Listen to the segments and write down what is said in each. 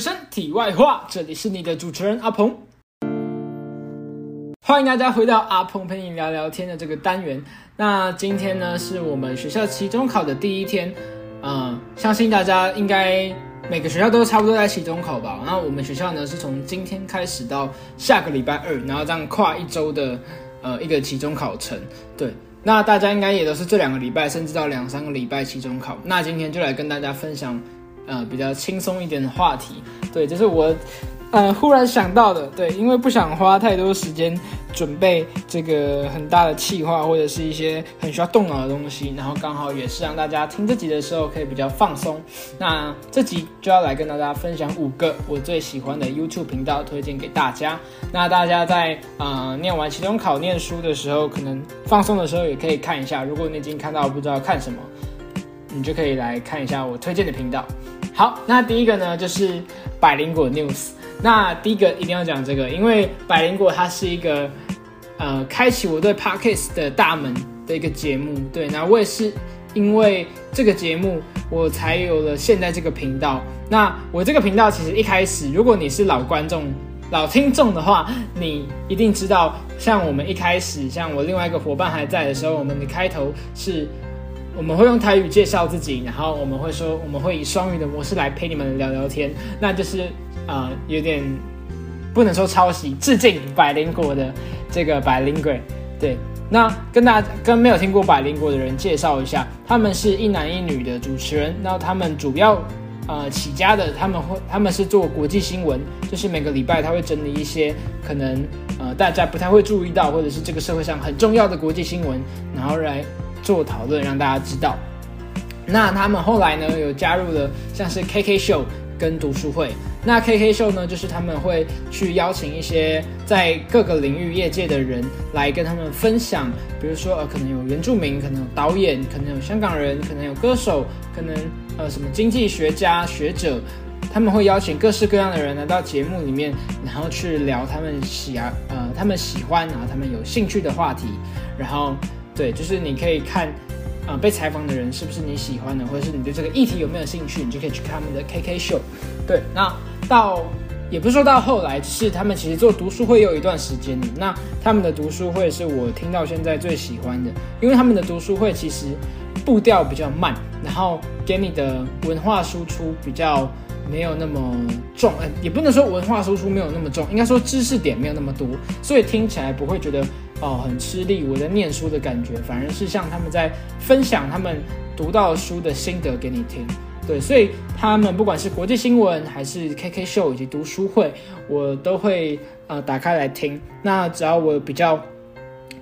身体外话，这里是你的主持人阿鹏，欢迎大家回到阿鹏陪你聊聊天的这个单元。那今天呢，是我们学校期中考的第一天，嗯，相信大家应该每个学校都差不多在期中考吧。然后我们学校呢，是从今天开始到下个礼拜二，然后这样跨一周的呃一个期中考程。对，那大家应该也都是这两个礼拜，甚至到两三个礼拜期中考。那今天就来跟大家分享。呃，比较轻松一点的话题，对，这是我，呃，忽然想到的，对，因为不想花太多时间准备这个很大的气话，或者是一些很需要动脑的东西，然后刚好也是让大家听这集的时候可以比较放松。那这集就要来跟大家分享五个我最喜欢的 YouTube 频道，推荐给大家。那大家在呃念完期中考念书的时候，可能放松的时候也可以看一下。如果你已经看到不知道看什么，你就可以来看一下我推荐的频道。好，那第一个呢就是百灵果 news。那第一个一定要讲这个，因为百灵果它是一个呃开启我对 podcast 的大门的一个节目。对，那我也是因为这个节目，我才有了现在这个频道。那我这个频道其实一开始，如果你是老观众、老听众的话，你一定知道，像我们一开始，像我另外一个伙伴还在的时候，我们的开头是。我们会用台语介绍自己，然后我们会说，我们会以双语的模式来陪你们聊聊天，那就是呃有点不能说抄袭，致敬百灵果的这个百灵鬼。对，那跟大家跟没有听过百灵果的人介绍一下，他们是一男一女的主持人，然后他们主要呃起家的，他们会他们是做国际新闻，就是每个礼拜他会整理一些可能呃大家不太会注意到，或者是这个社会上很重要的国际新闻，然后来。做讨论让大家知道，那他们后来呢有加入了像是 KK 秀跟读书会。那 KK 秀呢就是他们会去邀请一些在各个领域业界的人来跟他们分享，比如说呃可能有原住民，可能有导演，可能有香港人，可能有歌手，可能呃什么经济学家学者，他们会邀请各式各样的人来到节目里面，然后去聊他们喜啊呃他们喜欢然后他们有兴趣的话题，然后。对，就是你可以看，啊，被采访的人是不是你喜欢的，或者是你对这个议题有没有兴趣，你就可以去看他们的 KK show。对，那到也不是说到后来，只是他们其实做读书会有一段时间。那他们的读书会是我听到现在最喜欢的，因为他们的读书会其实步调比较慢，然后给你的文化输出比较没有那么重，呃，也不能说文化输出没有那么重，应该说知识点没有那么多，所以听起来不会觉得。哦，很吃力，我在念书的感觉，反而是像他们在分享他们读到书的心得给你听。对，所以他们不管是国际新闻，还是 KK 秀以及读书会，我都会呃打开来听。那只要我比较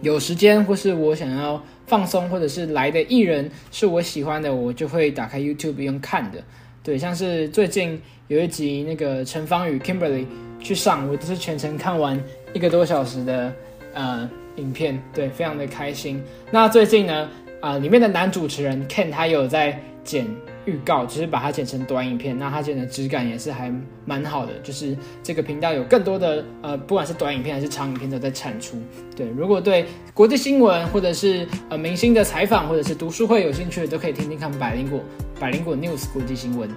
有时间，或是我想要放松，或者是来的艺人是我喜欢的，我就会打开 YouTube 用看的。对，像是最近有一集那个陈芳宇 Kimberly 去上，我都是全程看完一个多小时的，呃。影片对，非常的开心。那最近呢，啊，里面的男主持人 Ken 他有在剪预告，就是把它剪成短影片。那他剪的质感也是还蛮好的。就是这个频道有更多的呃，不管是短影片还是长影片都在产出。对，如果对国际新闻或者是呃明星的采访或者是读书会有兴趣的，都可以听听看百灵果百灵果 News 国际新闻。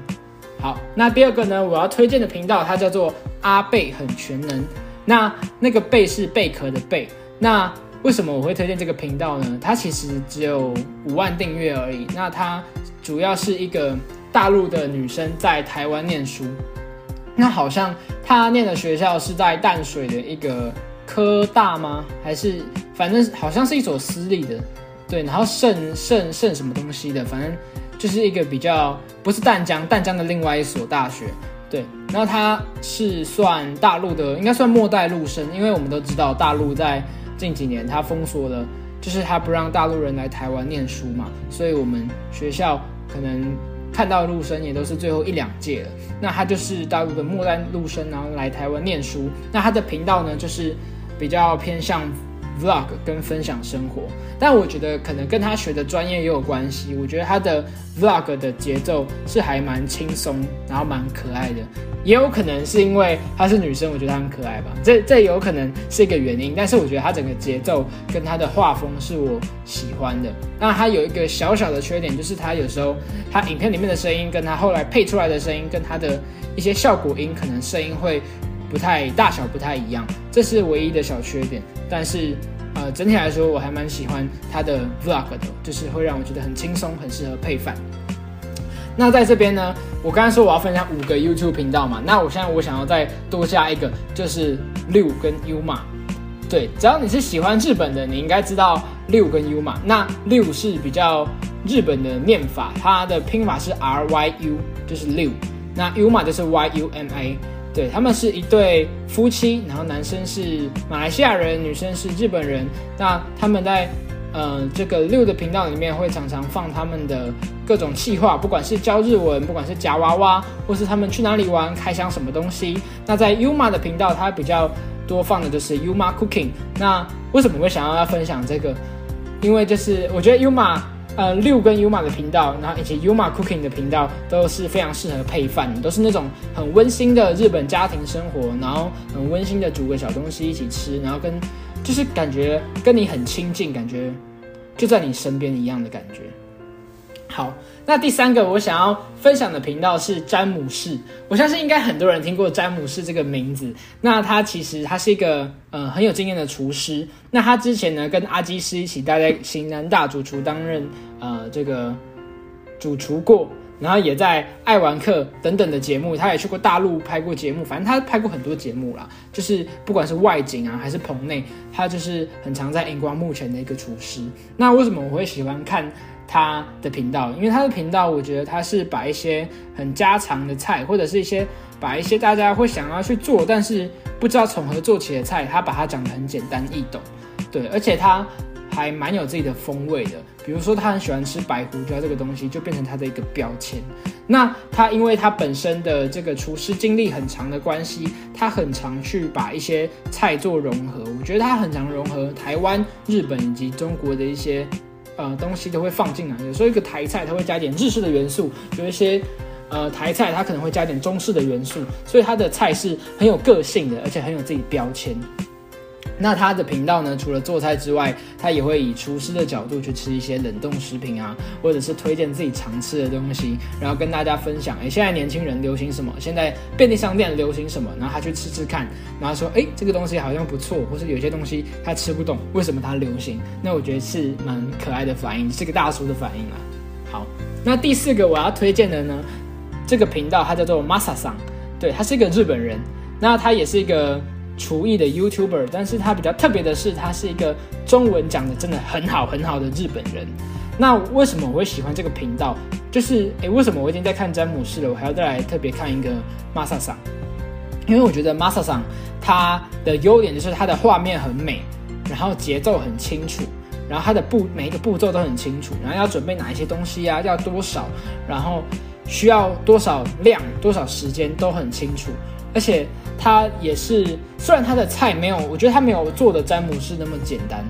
好，那第二个呢，我要推荐的频道它叫做阿贝很全能。那那个贝是贝壳的贝。那为什么我会推荐这个频道呢？它其实只有五万订阅而已。那它主要是一个大陆的女生在台湾念书。那好像她念的学校是在淡水的一个科大吗？还是反正好像是一所私立的。对，然后盛盛盛什么东西的，反正就是一个比较不是淡江，淡江的另外一所大学。对，然后它是算大陆的，应该算末代陆生，因为我们都知道大陆在。近几年，他封锁了，就是他不让大陆人来台湾念书嘛，所以我们学校可能看到陆生也都是最后一两届了。那他就是大陆的末代陆生，然后来台湾念书。那他的频道呢，就是比较偏向 vlog 跟分享生活，但我觉得可能跟他学的专业也有关系。我觉得他的 vlog 的节奏是还蛮轻松，然后蛮可爱的。也有可能是因为她是女生，我觉得她很可爱吧。这这有可能是一个原因。但是我觉得她整个节奏跟她的画风是我喜欢的。那她有一个小小的缺点，就是她有时候她影片里面的声音跟她后来配出来的声音跟她的一些效果音，可能声音会。不太大小不太一样，这是唯一的小缺点。但是，呃，整体来说我还蛮喜欢它的 vlog 的，就是会让我觉得很轻松，很适合配饭。那在这边呢，我刚才说我要分享五个 YouTube 频道嘛，那我现在我想要再多加一个，就是六跟 Uma。对，只要你是喜欢日本的，你应该知道六跟 Uma。那六是比较日本的念法，它的拼法是 R Y U，就是六。那 Uma 就是 Y U M A。对他们是一对夫妻，然后男生是马来西亚人，女生是日本人。那他们在呃这个六的频道里面会常常放他们的各种气话，不管是教日文，不管是夹娃娃，或是他们去哪里玩，开箱什么东西。那在 Uma 的频道，它比较多放的就是 Uma Cooking。那为什么会想要要分享这个？因为就是我觉得 Uma。呃，六跟 Uma 的频道，然后以及 Uma Cooking 的频道都是非常适合配饭，都是那种很温馨的日本家庭生活，然后很温馨的煮个小东西一起吃，然后跟就是感觉跟你很亲近，感觉就在你身边一样的感觉。好，那第三个我想要分享的频道是詹姆士，我相信应该很多人听过詹姆士这个名字。那他其实他是一个呃很有经验的厨师。那他之前呢跟阿基师一起待在型南大主厨担任呃这个主厨过，然后也在爱玩客等等的节目，他也去过大陆拍过节目，反正他拍过很多节目啦，就是不管是外景啊还是棚内，他就是很常在荧光幕前的一个厨师。那为什么我会喜欢看？他的频道，因为他的频道，我觉得他是把一些很家常的菜，或者是一些把一些大家会想要去做，但是不知道从何做起的菜，他把它讲得很简单易懂，对，而且他还蛮有自己的风味的。比如说，他很喜欢吃白胡椒这个东西，就变成他的一个标签。那他因为他本身的这个厨师经历很长的关系，他很常去把一些菜做融合。我觉得他很常融合台湾、日本以及中国的一些。呃，东西都会放进来。有时候一个台菜，它会加一点日式的元素；有一些呃台菜，它可能会加一点中式的元素。所以它的菜是很有个性的，而且很有自己标签。那他的频道呢，除了做菜之外，他也会以厨师的角度去吃一些冷冻食品啊，或者是推荐自己常吃的东西，然后跟大家分享，哎，现在年轻人流行什么？现在便利商店流行什么？然后他去吃吃看，然后说，哎，这个东西好像不错，或是有些东西他吃不懂，为什么它流行？那我觉得是蛮可爱的反应，是个大叔的反应啊。好，那第四个我要推荐的呢，这个频道它叫做 Masa 桑，对，他是一个日本人，那他也是一个。厨艺的 YouTuber，但是他比较特别的是，他是一个中文讲的真的很好很好的日本人。那为什么我会喜欢这个频道？就是诶，为什么我已经在看詹姆士了，我还要再来特别看一个 Masa 桑？因为我觉得 Masa 桑他的优点就是他的画面很美，然后节奏很清楚，然后他的步每一个步骤都很清楚，然后要准备哪一些东西啊，要多少，然后需要多少量、多少时间都很清楚，而且。他也是，虽然他的菜没有，我觉得他没有做的詹姆士那么简单，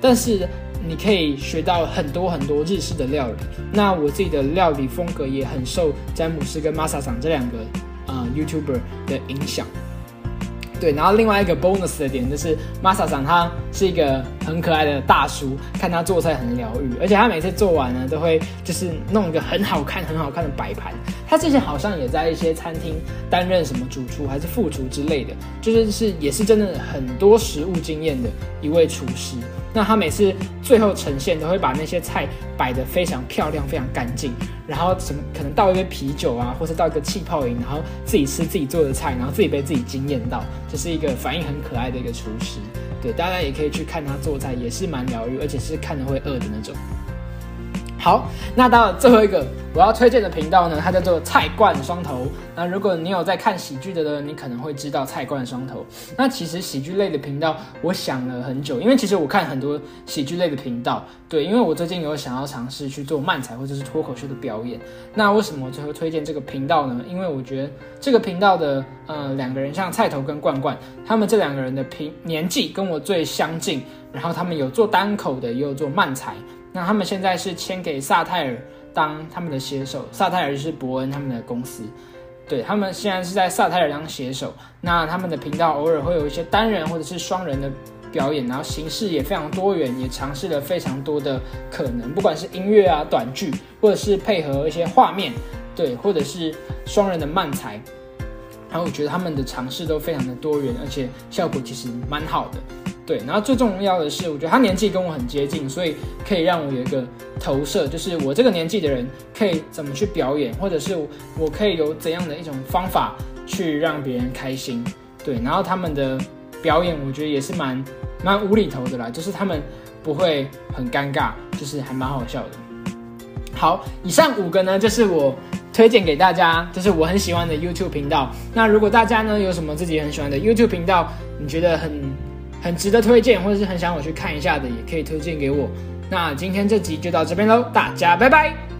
但是你可以学到很多很多日式的料理。那我自己的料理风格也很受詹姆士跟 Masa 长这两个呃 YouTuber 的影响。对，然后另外一个 bonus 的点就是 Masa 长他是一个很可爱的大叔，看他做菜很疗愈，而且他每次做完呢都会就是弄一个很好看、很好看的摆盘。他之前好像也在一些餐厅担任什么主厨还是副厨之类的，就是是也是真的很多食物经验的一位厨师。那他每次最后呈现都会把那些菜摆得非常漂亮、非常干净，然后什么可能倒一杯啤酒啊，或是倒一个气泡饮，然后自己吃自己做的菜，然后自己被自己惊艳到，这是一个反应很可爱的一个厨师。对，大家也可以去看他做菜，也是蛮疗愈，而且是看着会饿的那种。好，那到了最后一个我要推荐的频道呢，它叫做菜冠双头。那如果你有在看喜剧的呢，你可能会知道菜冠双头。那其实喜剧类的频道，我想了很久，因为其实我看很多喜剧类的频道，对，因为我最近有想要尝试去做漫才或者是脱口秀的表演。那为什么最后推荐这个频道呢？因为我觉得这个频道的呃两个人，像菜头跟冠冠，他们这两个人的平年纪跟我最相近，然后他们有做单口的，也有做漫才。那他们现在是签给萨泰尔当他们的写手，萨泰尔是伯恩他们的公司，对他们现在是在萨泰尔当写手。那他们的频道偶尔会有一些单人或者是双人的表演，然后形式也非常多元，也尝试了非常多的可能，不管是音乐啊、短剧，或者是配合一些画面，对，或者是双人的漫才，然后我觉得他们的尝试都非常的多元，而且效果其实蛮好的。对，然后最重要的是，我觉得他年纪跟我很接近，所以可以让我有一个投射，就是我这个年纪的人可以怎么去表演，或者是我可以有怎样的一种方法去让别人开心。对，然后他们的表演，我觉得也是蛮蛮无厘头的啦，就是他们不会很尴尬，就是还蛮好笑的。好，以上五个呢，就是我推荐给大家，就是我很喜欢的 YouTube 频道。那如果大家呢有什么自己很喜欢的 YouTube 频道，你觉得很很值得推荐，或者是很想我去看一下的，也可以推荐给我。那今天这集就到这边喽，大家拜拜。